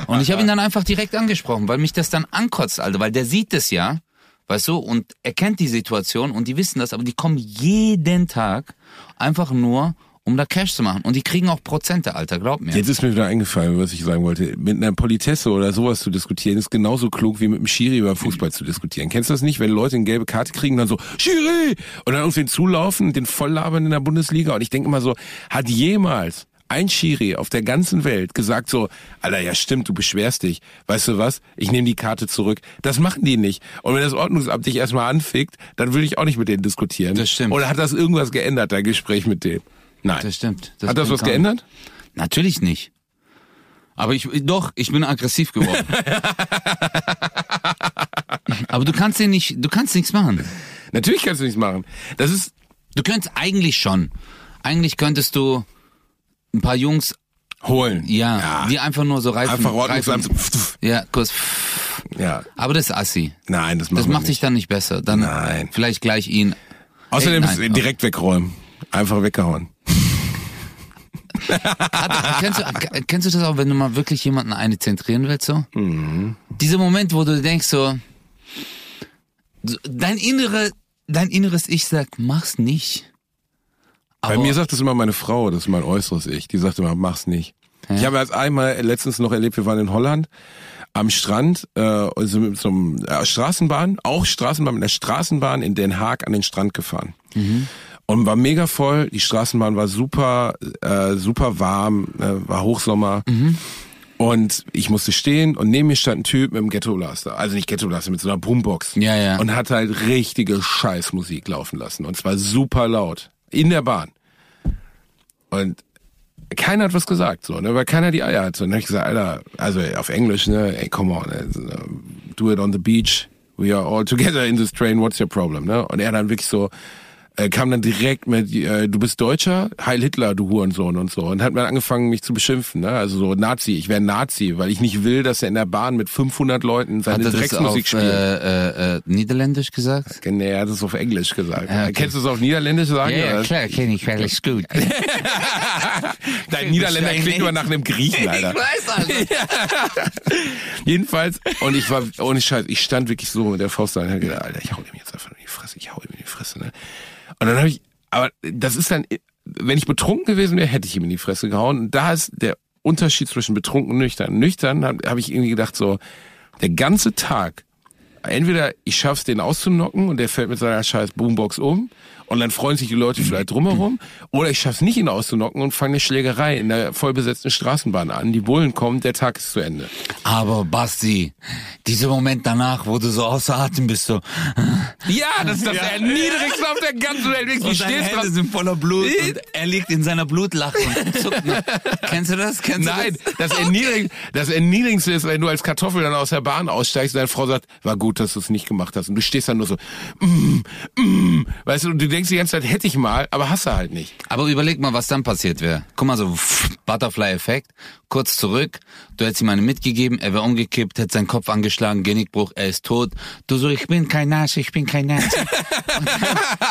Und ich habe ihn dann einfach direkt angesprochen, weil mich das dann ankotzt, Alter, weil der sieht das ja, weißt du, und er kennt die Situation und die wissen das, aber die kommen jeden Tag einfach nur, um da Cash zu machen. Und die kriegen auch Prozente, Alter, glaub mir. Jetzt ist mir wieder eingefallen, was ich sagen wollte. Mit einer Politesse oder sowas zu diskutieren, ist genauso klug wie mit einem Schiri über Fußball zu diskutieren. Kennst du das nicht, wenn Leute eine gelbe Karte kriegen, dann so, Schiri! Und dann irgendwie zulaufen, den volllabern in der Bundesliga. Und ich denke immer so, hat jemals ein Schiri auf der ganzen Welt gesagt so, Alter, ja stimmt, du beschwerst dich. Weißt du was? Ich nehme die Karte zurück. Das machen die nicht. Und wenn das Ordnungsamt dich erstmal anfickt, dann will ich auch nicht mit denen diskutieren. Das stimmt. Oder hat das irgendwas geändert, dein Gespräch mit denen? Nein. Das stimmt. hat das was geändert? Natürlich nicht. Aber ich, doch, ich bin aggressiv geworden. Aber du kannst den nicht, du kannst nichts machen. Natürlich kannst du nichts machen. Das ist, Du könntest eigentlich schon. Eigentlich könntest du ein paar Jungs, holen. ja, die einfach nur so Reifen, Einfach Ordnungsamt. Reifen ja, kurz. Ja. Aber das ist assi. Nein, das macht Das macht dich dann nicht besser. Dann Nein. vielleicht gleich ihn. Außerdem Ey, nein. direkt wegräumen. Einfach weggehauen. Kennst, du, kennst du das auch, wenn du mal wirklich jemanden eine zentrieren willst so? Dieser Moment, wo du denkst so, dein innere, dein inneres Ich sagt, mach's nicht. Bei mir sagt das immer meine Frau, das ist mein äußeres Ich. Die sagt immer, mach's nicht. Ich habe erst einmal letztens noch erlebt, wir waren in Holland am Strand, äh, also mit so einem äh, Straßenbahn, auch Straßenbahn, mit einer Straßenbahn in Den Haag an den Strand gefahren. Und war mega voll, die Straßenbahn war super, äh, super warm, äh, war Hochsommer. Und ich musste stehen und neben mir stand ein Typ mit einem Ghetto-Blaster. Also nicht Ghetto-Blaster, mit so einer Boombox. Ja, ja. Und hat halt richtige Scheißmusik laufen lassen. Und zwar super laut. In der Bahn. Und keiner hat was gesagt, so, ne, weil keiner die Eier hatte. Und dann hab ich gesagt, Alter, also auf Englisch, ne, ey, come on, do it on the beach. We are all together in this train, what's your problem, ne? Und er dann wirklich so, äh, kam dann direkt mit, äh, du bist Deutscher, Heil Hitler, du Hurensohn und so. Und hat mir angefangen, mich zu beschimpfen, ne? Also so Nazi, ich wäre Nazi, weil ich nicht will, dass er in der Bahn mit 500 Leuten seine Hat Drecksmusik auf spielt. äh, äh, äh, Niederländisch gesagt? Nee, er hat es auf Englisch gesagt. Ja, okay. Kennst du es auf Niederländisch sagen? oder? klar, kenne ich, alles gut. Dein Niederländer klingt immer nach einem Griechen, Alter. weiß also. Jedenfalls, und ich war, ohne Scheiß, ich stand wirklich so mit der Faust da und hab gedacht, Alter, ich hau ihm jetzt einfach in die Fresse, ich hau ihm in die Fresse, ne? Und dann habe ich, aber das ist dann, wenn ich betrunken gewesen wäre, hätte ich ihm in die Fresse gehauen. Und da ist der Unterschied zwischen betrunken und nüchtern. Nüchtern habe hab ich irgendwie gedacht, so, der ganze Tag, entweder ich schaff's, den auszunocken und der fällt mit seiner scheiß Boombox um und dann freuen sich die Leute vielleicht drumherum, oder ich schaff's nicht, ihn auszunocken und fange eine Schlägerei in der vollbesetzten Straßenbahn an. Die Bullen kommen, der Tag ist zu Ende. Aber Basti, dieser Moment danach, wo du so außer Atem bist, so, Ja, das ist das Erniedrigste auf der ganzen Welt. Du und deine stehst Hände dran. sind voller Blut und er liegt in seiner Blutlache und zuckt noch. Kennst du das? Kennst Nein, du das? das, Erniedrig das Erniedrigendste ist, wenn du als Kartoffel dann aus der Bahn aussteigst und deine Frau sagt, war gut, dass du es nicht gemacht hast. Und du stehst dann nur so, mm, mm, weißt du, und du denkst die ganze Zeit, hätte ich mal, aber hast du halt nicht. Aber überleg mal, was dann passiert wäre. Guck mal, so Butterfly-Effekt, kurz zurück, du hättest ihm eine mitgegeben, er wäre umgekippt, hätte seinen Kopf angeschlagen, Genickbruch, er ist tot. Du so, ich bin kein Nazi, ich bin kein Nazi.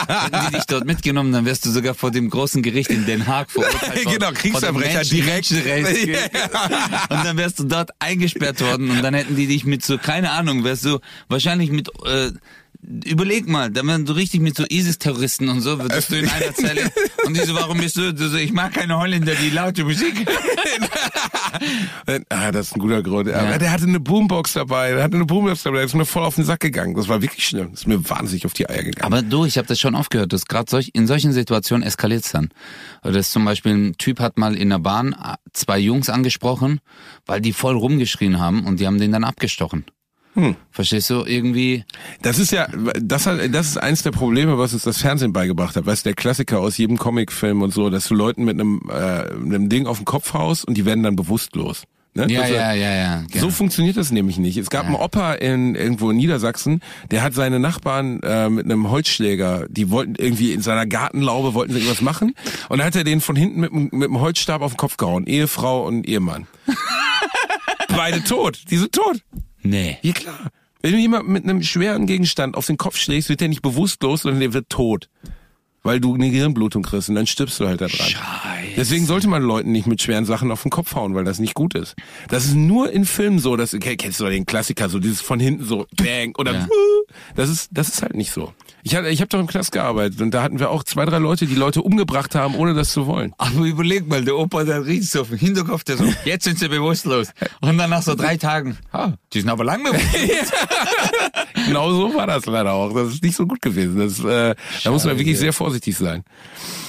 Hätten die dich dort mitgenommen, dann wärst du sogar vor dem großen Gericht in Den Haag verurteilt worden. Genau, Kriegsverbrecher direkt. Menschenrechtsgericht. Und dann wärst du dort eingesperrt worden und dann hätten die dich mit so, keine Ahnung, wärst du wahrscheinlich mit, äh, überleg mal, dann wären du richtig mit so ISIS-Terroristen und so, würdest du in einer Zelle. Und die so, warum bist du, du so, ich mag keine Holländer, die laute Musik. Ah, das ist ein guter Grund. Aber der hatte eine Boombox dabei, der hatte eine Boombox dabei, der ist mir voll auf den Sack gegangen. Das war wirklich schlimm. Das ist mir wahnsinnig auf die Eier gegangen. Aber du, ich habe das schon oft gehört, dass gerade solch, in solchen Situationen eskaliert's dann. Oder das zum Beispiel ein Typ hat mal in der Bahn äh, zwei Jungs angesprochen, weil die voll rumgeschrien haben und die haben den dann abgestochen. Hm. Verstehst du? Irgendwie, Das ist ja, das, hat, das ist eins der Probleme, was uns das Fernsehen beigebracht hat. Weißt du, der Klassiker aus jedem Comicfilm und so, dass du Leuten mit einem, äh, einem Ding auf den Kopf haust und die werden dann bewusstlos. Ne? ja, Das- ja, ja, ja. So genau. funktioniert das nämlich nicht. Es gab einen Opa in irgendwo in Niedersachsen, der hat seine Nachbarn äh, mit einem Holzschläger, die wollten irgendwie in seiner Gartenlaube wollten sie irgendwas machen und dann hat er den von hinten mit, mit dem Holzstab auf den Kopf gehauen, Ehefrau und Ehemann. Beide tot, die sind tot. Nee. Ja klar. Wenn du jemand mit einem schweren Gegenstand auf den Kopf schlägst, wird der nicht bewusstlos, sondern der wird tot. Weil du eine Gehirnblutung kriegst und dann stirbst du halt da dran. Scheiße. Deswegen sollte man Leuten nicht mit schweren Sachen auf den Kopf hauen, weil das nicht gut ist. Das ist nur in Filmen so, dass kennst du doch den Klassiker, so dieses von hinten so bang oder Ja. das ist das ist halt nicht so. Ich hatte ich habe doch im Knast gearbeitet und da hatten wir auch zwei drei Leute, die Leute umgebracht haben, ohne das zu wollen. Aber überleg mal, der Opa, der riecht so auf den Hinterkopf, der so, jetzt sind sie bewusstlos. Und dann nach so drei Tagen, ah, die sind aber lang bewusstlos. Genau so war das leider auch. Das ist nicht so gut gewesen. Das, äh, da muss man wirklich sehr vorsichtig sein.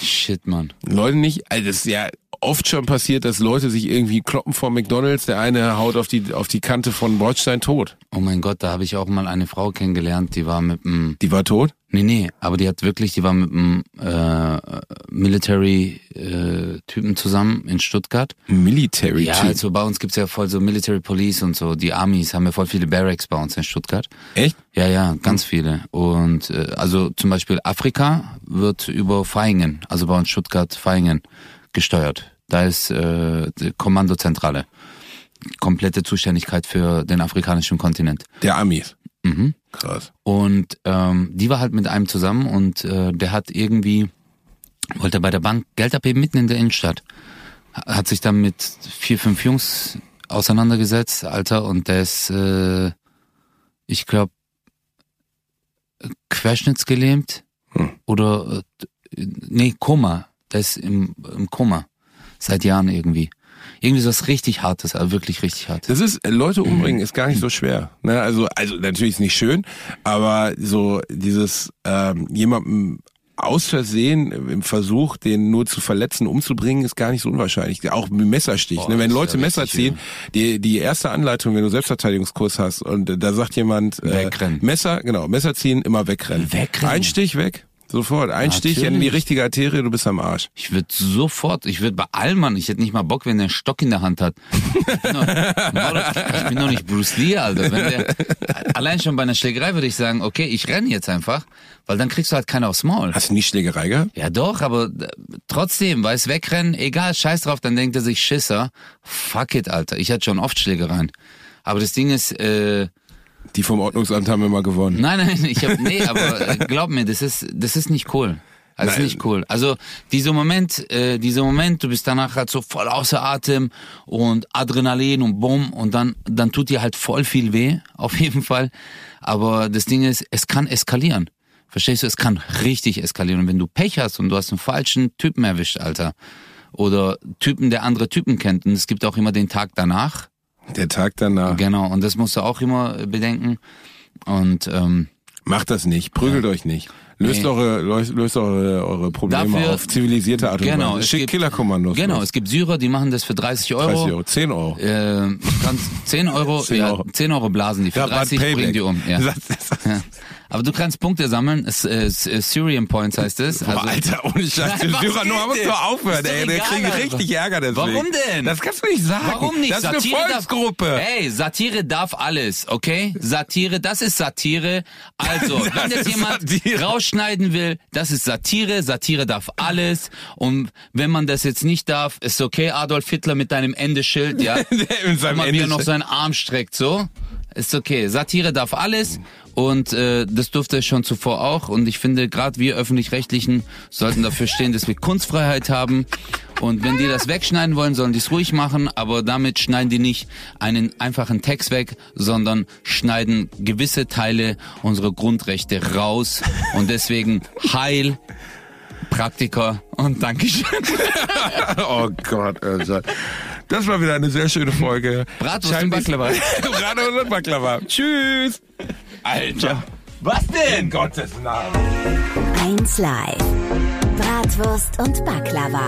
Shit, Mann. Leute nicht, also das ist ja oft schon passiert, dass Leute sich irgendwie kloppen vor McDonalds, der eine haut auf die auf die Kante von Bordstein tot. Oh mein Gott, da habe ich auch mal eine Frau kennengelernt, die war mit einem, Die war tot? nee, nee, aber die hat wirklich, die war mit einem äh, Military-Typen zusammen in Stuttgart. Military Ja, also bei uns gibt's ja voll so Military Police und so. Die Armies haben ja voll viele Barracks bei uns in Stuttgart. Echt? Ja, ja, ganz viele. Und äh, also zum Beispiel Afrika wird über Vaihingen, also bei uns Stuttgart Vaihingen, gesteuert. Da ist äh, die Kommandozentrale. Komplette Zuständigkeit für den afrikanischen Kontinent. Der Amis. Mhm. Krass. Und ähm, die war halt mit einem zusammen und äh, der hat irgendwie, wollte bei der Bank Geld abheben mitten in der Innenstadt. Ha- Hat sich dann mit vier, fünf Jungs auseinandergesetzt, Alter, und der ist, äh, ich glaube, querschnittsgelähmt Hm. oder, äh, nee, Koma. Der ist im, im Koma. Seit Jahren irgendwie. Irgendwie so was richtig Hartes, also wirklich richtig Hartes. Das ist, äh, Leute umbringen ist gar nicht so schwer. Ne? Also, also natürlich ist nicht schön, aber so dieses ähm, jemandem aus Versehen im Versuch, den nur zu verletzen, umzubringen, ist gar nicht so unwahrscheinlich. Auch mit Messerstich. Boah, ne? Wenn Leute ja Messer ziehen, die, die erste Anleitung, wenn du Selbstverteidigungskurs hast und äh, da sagt jemand, äh, Wegrennen. Messer, genau, Messer ziehen, immer wegrennen. Wegrennen? Ein Stich weg, Sofort. Ein Stich in die Natürlich. richtige Arterie, du bist am Arsch. Ich würde sofort, ich würde bei Allmann, ich hätte nicht mal Bock, wenn der einen Stock in der Hand hat. Ich bin doch, ich bin doch nicht Bruce Lee, Alter. Der, allein schon bei einer Schlägerei würde ich sagen, okay, ich renne jetzt einfach, weil dann kriegst du halt keinen aufs Maul. Hast du nie Schlägerei gehabt? Ja doch, aber äh, trotzdem, weiß wegrennen, egal, scheiß drauf, dann denkt er sich Schisser. Fuck it, Alter. Ich hatte schon oft Schlägereien. Aber das Ding ist, äh, Die vom Ordnungsamt haben immer gewonnen. Nein, nein, ich hab, nee, aber äh, glaub mir, das ist, das ist nicht cool. Ist Nein. nicht cool. Also dieser Moment, äh, dieser Moment, du bist danach halt so voll außer Atem und Adrenalin und Bumm und dann, dann tut dir halt voll viel weh, auf jeden Fall. Aber das Ding ist, es kann eskalieren. Verstehst du? Es kann richtig eskalieren. Und wenn du Pech hast und du hast einen falschen Typen erwischt, Alter, oder Typen, der andere Typen kennt, und es gibt auch immer den Tag danach, Der Tag danach. genau, und das musst du auch immer bedenken. Und ähm, Macht das nicht. Prügelt euch nicht. Löst Nee. eure, löst, löst eure, eure Probleme Dafür- auf zivilisierte Art und Genau, Weise. es Schickt Killerkommandos. Genau, los. es gibt Syrer, die machen das für 30 Euro. 30 Euro. 10 Euro. Äh, du kannst 10 Euro, 10 ja, Euro. 10 Euro blasen die, für Rabatt 30 bringen die um. Ja. Das- das- Ja. Aber du kannst Punkte sammeln, es, äh, S- äh, Syrian Points heißt es. Boah, Alter, ohne Scheiß, Nein, der was Syrer-Nummer geht muss denn? doch aufhören, ey. Kriegt Alter. richtig Ärger deswegen. Warum denn? Das kannst du nicht sagen. Warum nicht? Das ist eine Satire Volksgruppe. Darf, ey, Satire darf alles, okay? Satire, das ist Satire. Also, wenn Das jemand Satire. rausschneiden will, das ist Satire. Satire darf alles. Und wenn man das jetzt nicht darf, ist okay, Adolf Hitler mit deinem Endeschild, ja. Der mit seinem wie er Ende- noch seinen Arm streckt, so. Ist okay. Satire darf alles und äh, das durfte er schon zuvor auch. Und ich finde, gerade wir Öffentlich-Rechtlichen sollten dafür stehen, dass wir Kunstfreiheit haben. Und wenn die das wegschneiden wollen, sollen die es ruhig machen, aber damit schneiden die nicht einen einfachen Text weg, sondern schneiden gewisse Teile unserer Grundrechte raus. Und deswegen Heil, Praktiker und Dankeschön. Oh Gott, Alter. Das war wieder eine sehr schöne Folge. Bratwurst und Baklava. Bratwurst und Baklava. Tschüss. Alter. Was denn? In Gottes Namen. 1 Live. Bratwurst und Baklava.